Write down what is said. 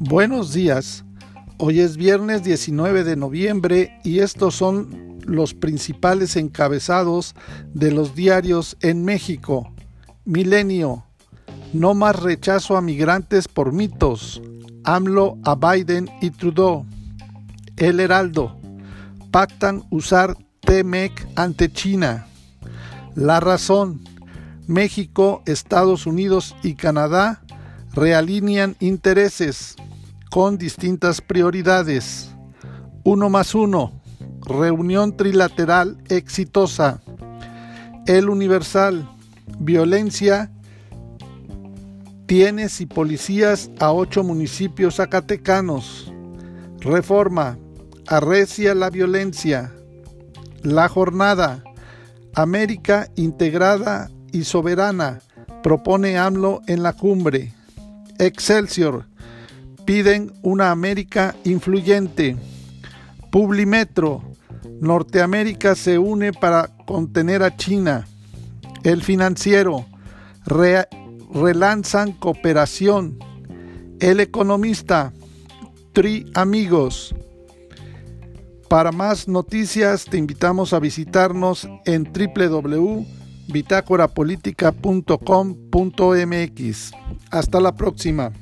Buenos días. Hoy es viernes 19 de noviembre y estos son los principales encabezados de los diarios en México. Milenio. No más rechazo a migrantes por mitos. AMLO a Biden y Trudeau. El Heraldo. Pactan usar TMEC ante China. La razón. México, Estados Unidos y Canadá realinean intereses con distintas prioridades. Uno más uno. Reunión trilateral exitosa. El Universal. Violencia. Tienes y policías a ocho municipios zacatecanos. Reforma. Arrecia la violencia. La jornada. América integrada y soberana. Propone AMLO en la cumbre. Excelsior piden una América influyente. Publimetro, Norteamérica se une para contener a China. El financiero, relanzan cooperación. El economista, Tri Amigos. Para más noticias te invitamos a visitarnos en www.bitácorapolítica.com.mx. Hasta la próxima.